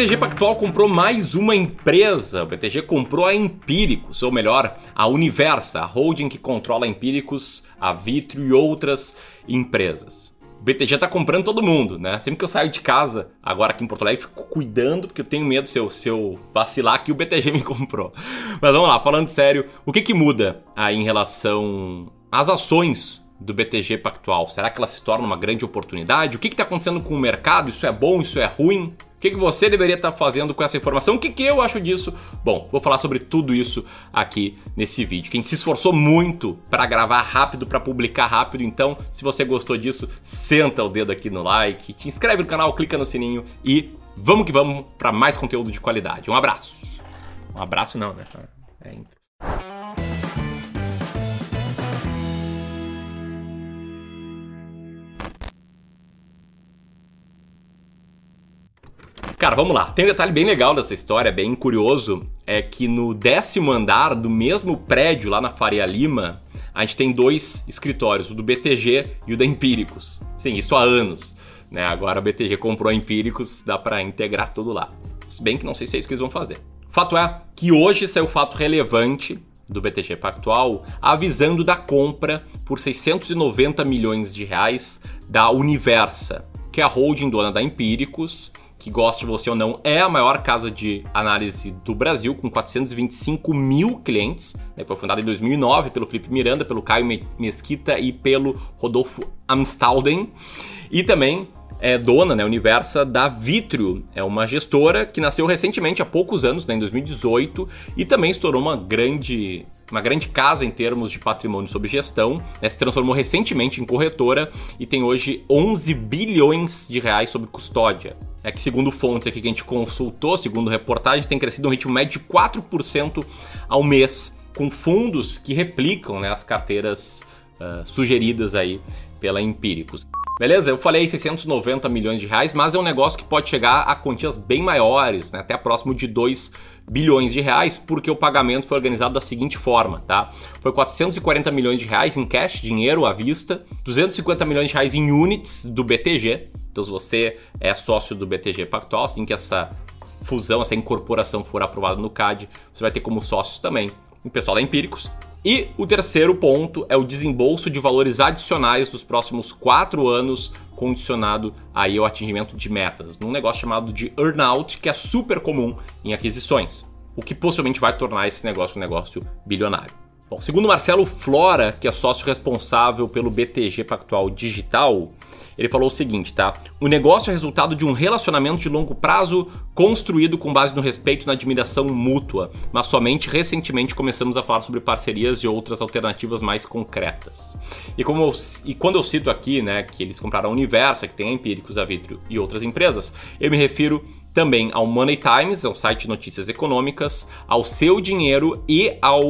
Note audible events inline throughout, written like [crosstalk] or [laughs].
BTG Pactual comprou mais uma empresa. O BTG comprou a Empíricos, ou melhor, a Universa, a holding que controla Empíricos, a Vitro e outras empresas. O BTG tá comprando todo mundo, né? Sempre que eu saio de casa, agora aqui em Porto Alegre, fico cuidando, porque eu tenho medo se eu, se eu vacilar que o BTG me [laughs] comprou. Mas vamos lá, falando sério, o que que muda aí em relação às ações do BTG Pactual? Será que ela se torna uma grande oportunidade? O que está acontecendo com o mercado? Isso é bom? Isso é ruim? O que, que você deveria estar tá fazendo com essa informação? O que, que eu acho disso? Bom, vou falar sobre tudo isso aqui nesse vídeo. Quem se esforçou muito para gravar rápido, para publicar rápido, então, se você gostou disso, senta o dedo aqui no like, te inscreve no canal, clica no sininho e vamos que vamos para mais conteúdo de qualidade. Um abraço. Um abraço não, né? É, Cara, vamos lá. Tem um detalhe bem legal dessa história, bem curioso, é que no décimo andar do mesmo prédio lá na Faria Lima, a gente tem dois escritórios, o do BTG e o da Empíricos. Sim, isso há anos. Né? Agora a BTG comprou a Empíricos, dá para integrar tudo lá. Se bem que não sei se é isso que eles vão fazer. Fato é que hoje saiu fato relevante do BTG Pactual avisando da compra por 690 milhões de reais da Universa, que é a holding dona da Empíricos que goste de você ou não, é a maior casa de análise do Brasil, com 425 mil clientes. Né? Foi fundada em 2009 pelo Felipe Miranda, pelo Caio Mesquita e pelo Rodolfo Amstalden. E também é dona, né, Universa, da Vitrio. É uma gestora que nasceu recentemente, há poucos anos, né, em 2018, e também estourou uma grande uma grande casa em termos de patrimônio sob gestão, né, se transformou recentemente em corretora e tem hoje 11 bilhões de reais sob custódia é que segundo fontes aqui que a gente consultou, segundo reportagens, tem crescido um ritmo médio de 4% ao mês, com fundos que replicam né, as carteiras uh, sugeridas aí pela Empíricos. Beleza? Eu falei 690 milhões de reais, mas é um negócio que pode chegar a quantias bem maiores, né? até próximo de 2 bilhões de reais, porque o pagamento foi organizado da seguinte forma, tá? Foi 440 milhões de reais em cash, dinheiro à vista, 250 milhões de reais em units do BTG, então, se você é sócio do BTG Pactual, assim que essa fusão, essa incorporação for aprovada no CAD, você vai ter como sócios também o pessoal da Empíricos. E o terceiro ponto é o desembolso de valores adicionais dos próximos quatro anos, condicionado aí ao atingimento de metas, num negócio chamado de earnout, que é super comum em aquisições, o que possivelmente vai tornar esse negócio um negócio bilionário. Bom, segundo Marcelo Flora, que é sócio responsável pelo BTG Pactual Digital, ele falou o seguinte, tá? O negócio é resultado de um relacionamento de longo prazo construído com base no respeito e na admiração mútua, mas somente recentemente começamos a falar sobre parcerias e outras alternativas mais concretas. E, como eu, e quando eu cito aqui, né, que eles compraram a Universa, que tem a Empíricos, a Vitrio e outras empresas, eu me refiro também ao Money Times, é um site de notícias econômicas, ao Seu Dinheiro e ao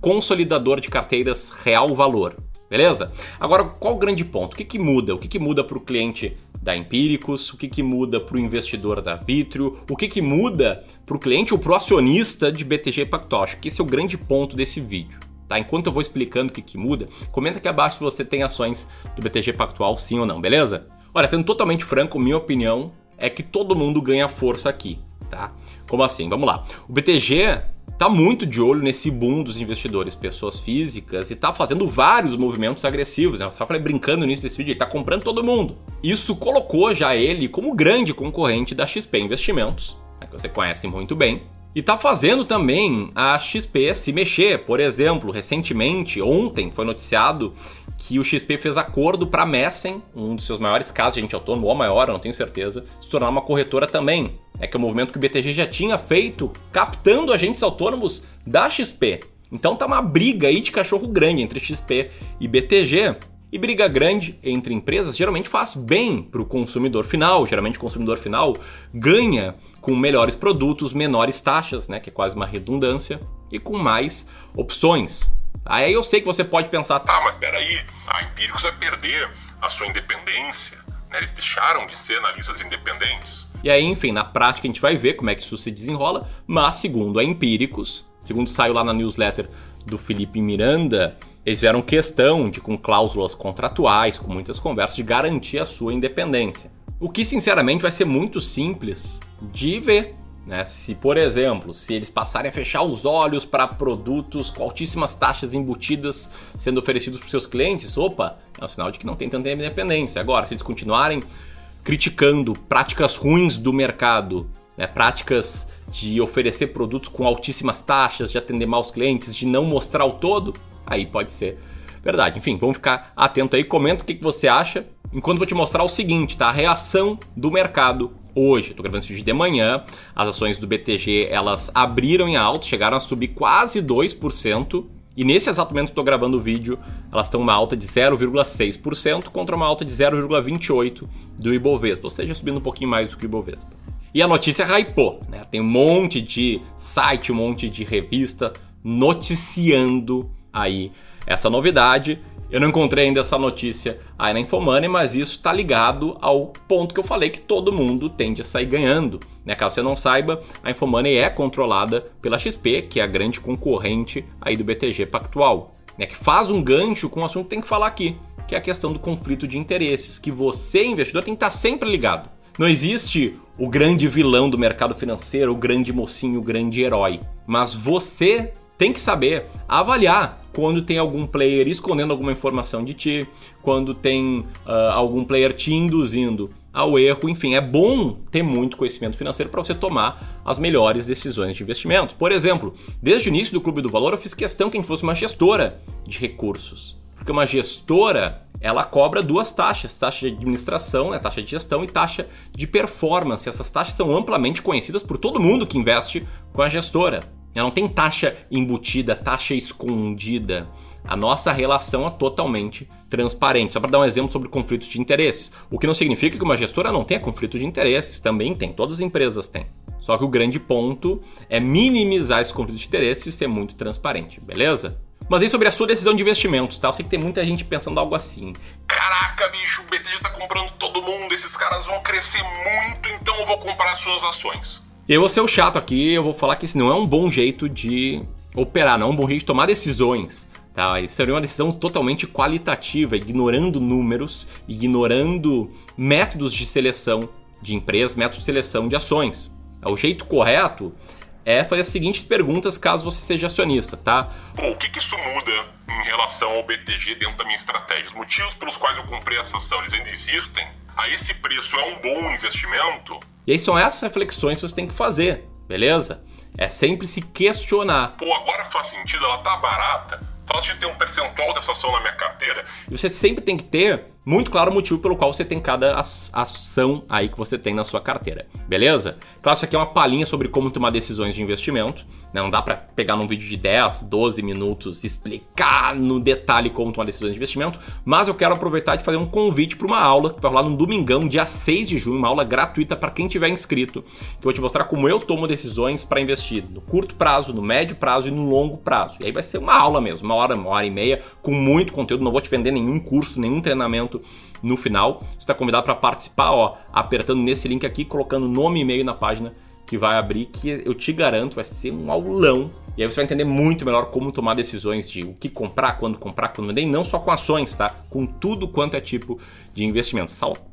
consolidador de carteiras Real Valor. Beleza? Agora, qual o grande ponto? O que, que muda? O que, que muda para o cliente da Empíricos? O que, que muda para o investidor da Vitrio? O que, que muda para o cliente ou para o acionista de BTG Pactual? Acho que esse é o grande ponto desse vídeo. Tá? Enquanto eu vou explicando o que, que muda, comenta aqui abaixo se você tem ações do BTG Pactual, sim ou não, beleza? Olha, sendo totalmente franco, minha opinião é que todo mundo ganha força aqui, tá? Como assim? Vamos lá. O BTG tá muito de olho nesse boom dos investidores, pessoas físicas, e tá fazendo vários movimentos agressivos. Né? Eu falei brincando nisso desse vídeo, ele tá comprando todo mundo. Isso colocou já ele como grande concorrente da XP Investimentos, né, que você conhece muito bem. E tá fazendo também a XP se mexer. Por exemplo, recentemente, ontem, foi noticiado que o XP fez acordo para a Messen, um dos seus maiores casos de agente autônomo, ou a maior, não tenho certeza, se tornar uma corretora também. É que é um movimento que o BTG já tinha feito, captando agentes autônomos da XP. Então tá uma briga aí de cachorro grande entre XP e BTG. E briga grande entre empresas geralmente faz bem para o consumidor final. Geralmente o consumidor final ganha com melhores produtos, menores taxas, né, que é quase uma redundância, e com mais opções. Aí eu sei que você pode pensar, tá, mas peraí, a Empíricos vai perder a sua independência. Né? Eles deixaram de ser analistas independentes. E aí, enfim, na prática a gente vai ver como é que isso se desenrola, mas segundo a Empíricos, segundo saiu lá na newsletter do Felipe Miranda, eles fizeram questão de, com cláusulas contratuais, com muitas conversas, de garantir a sua independência. O que, sinceramente, vai ser muito simples de ver né? Se, por exemplo, se eles passarem a fechar os olhos para produtos com altíssimas taxas embutidas sendo oferecidos para seus clientes, opa, é um sinal de que não tem tanta independência. Agora, se eles continuarem criticando práticas ruins do mercado, né? práticas de oferecer produtos com altíssimas taxas, de atender mal os clientes, de não mostrar o todo, aí pode ser verdade. Enfim, vamos ficar atento aí, comenta o que, que você acha. Enquanto vou te mostrar o seguinte, tá? A reação do mercado hoje. Estou gravando esse vídeo de manhã. As ações do BTG elas abriram em alta, chegaram a subir quase 2%. E nesse exato momento que estou gravando o vídeo, elas estão uma alta de 0,6% contra uma alta de 0,28% do Ibovespa, ou seja, subindo um pouquinho mais do que o Ibovespa. E a notícia hypou, né? Tem um monte de site, um monte de revista noticiando aí essa novidade. Eu não encontrei ainda essa notícia aí na Infomoney, mas isso está ligado ao ponto que eu falei que todo mundo tende a sair ganhando. Né? Caso você não saiba, a Infomoney é controlada pela XP, que é a grande concorrente aí do BTG Pactual, né? que faz um gancho com o assunto que tem que falar aqui, que é a questão do conflito de interesses, que você, investidor, tem que estar sempre ligado. Não existe o grande vilão do mercado financeiro, o grande mocinho, o grande herói. Mas você tem que saber avaliar quando tem algum player escondendo alguma informação de ti, quando tem uh, algum player te induzindo ao erro. Enfim, é bom ter muito conhecimento financeiro para você tomar as melhores decisões de investimento. Por exemplo, desde o início do Clube do Valor, eu fiz questão que a gente fosse uma gestora de recursos. Porque uma gestora ela cobra duas taxas, taxa de administração, né, taxa de gestão e taxa de performance. Essas taxas são amplamente conhecidas por todo mundo que investe com a gestora. Ela não tem taxa embutida, taxa escondida. A nossa relação é totalmente transparente. Só para dar um exemplo sobre conflitos de interesses. O que não significa que uma gestora não tenha conflito de interesses. Também tem, todas as empresas têm. Só que o grande ponto é minimizar esse conflito de interesses e ser muito transparente, beleza? Mas aí sobre a sua decisão de investimentos, tá? Eu sei que tem muita gente pensando algo assim. Caraca, bicho, o BTG tá comprando todo mundo, esses caras vão crescer muito, então eu vou comprar suas ações. Eu vou ser o chato aqui, eu vou falar que esse não é um bom jeito de operar, não é um bom jeito de tomar decisões. Tá? Isso seria uma decisão totalmente qualitativa, ignorando números, ignorando métodos de seleção de empresas, métodos de seleção de ações. O jeito correto é fazer as seguintes perguntas caso você seja acionista, tá? o que, que isso muda em relação ao BTG dentro da minha estratégia? Os motivos pelos quais eu comprei essa ação, eles ainda existem? A esse preço é um bom investimento? E aí são essas reflexões que você tem que fazer, beleza? É sempre se questionar. Pô, agora faz sentido, ela tá barata. Fácil de ter um percentual dessa ação na minha carteira. E você sempre tem que ter muito claro o motivo pelo qual você tem cada ação aí que você tem na sua carteira, beleza? Claro, isso aqui é uma palhinha sobre como tomar decisões de investimento. Né? Não dá para pegar num vídeo de 10, 12 minutos explicar no detalhe como tomar decisões de investimento, mas eu quero aproveitar de fazer um convite para uma aula que vai rolar no domingão, dia 6 de junho, uma aula gratuita para quem tiver inscrito, que eu vou te mostrar como eu tomo decisões para investir no curto prazo, no médio prazo e no longo prazo. E aí vai ser uma aula mesmo, uma hora, uma hora e meia, com muito conteúdo. Não vou te vender nenhum curso, nenhum treinamento no final. Você está convidado para participar, ó, apertando nesse link aqui, colocando nome e e-mail na página que vai abrir, que eu te garanto vai ser um aulão. E aí você vai entender muito melhor como tomar decisões de o que comprar, quando comprar, quando vender, e não só com ações, tá? Com tudo quanto é tipo de investimento.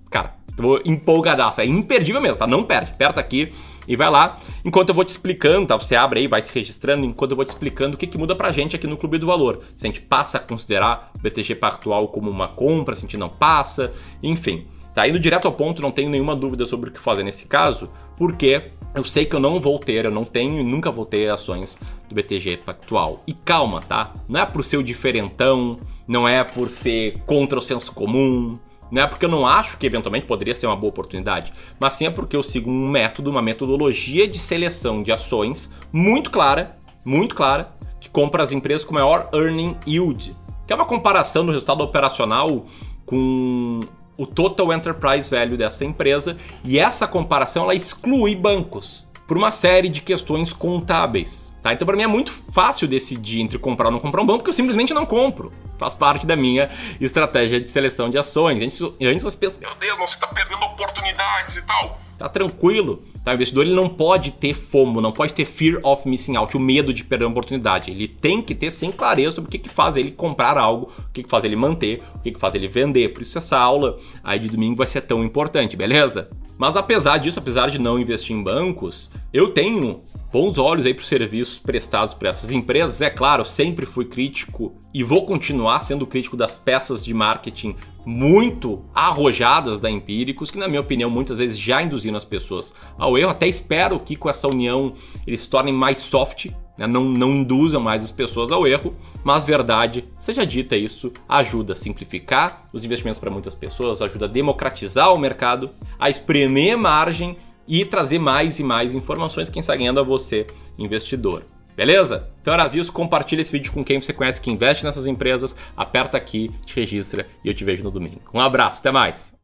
Cara, tô empolgadaço, é imperdível mesmo, tá? Não perde, aperta aqui e vai lá. Enquanto eu vou te explicando, tá? Você abre aí, vai se registrando, enquanto eu vou te explicando o que, que muda pra gente aqui no Clube do Valor. Se a gente passa a considerar o BTG Pactual como uma compra, se a gente não passa, enfim. Tá indo direto ao ponto, não tenho nenhuma dúvida sobre o que fazer nesse caso, porque eu sei que eu não vou ter, eu não tenho e nunca vou ter ações do BTG Pactual. E calma, tá? Não é por ser o diferentão, não é por ser contra o senso comum, não é porque eu não acho que eventualmente poderia ser uma boa oportunidade, mas sim é porque eu sigo um método, uma metodologia de seleção de ações muito clara, muito clara, que compra as empresas com maior earning yield, que é uma comparação do resultado operacional com o total enterprise value dessa empresa, e essa comparação ela exclui bancos por uma série de questões contábeis. Tá? Então, para mim é muito fácil decidir entre comprar ou não comprar um banco, porque eu simplesmente não compro. Faz parte da minha estratégia de seleção de ações. Antes, antes você pensa, meu Deus, você está perdendo oportunidades e tal. Tá tranquilo, Tá? O investidor ele não pode ter FOMO, não pode ter fear of missing out, o medo de perder uma oportunidade. Ele tem que ter sem clareza sobre o que, que faz ele comprar algo, o que, que faz ele manter, o que, que faz ele vender. Por isso essa aula aí de domingo vai ser tão importante, beleza? Mas apesar disso, apesar de não investir em bancos, eu tenho bons olhos aí para os serviços prestados por essas empresas. É claro, sempre fui crítico e vou continuar sendo crítico das peças de marketing muito arrojadas da Empíricos, que na minha opinião muitas vezes já induziram as pessoas ao erro. Até espero que com essa união eles se tornem mais soft, né? não, não induzam mais as pessoas ao erro, mas verdade, seja dita isso, ajuda a simplificar os investimentos para muitas pessoas, ajuda a democratizar o mercado, a espremer margem e trazer mais e mais informações, quem está ganhando a você, investidor. Beleza? Então era isso, compartilha esse vídeo com quem você conhece que investe nessas empresas, aperta aqui, te registra e eu te vejo no domingo. Um abraço, até mais!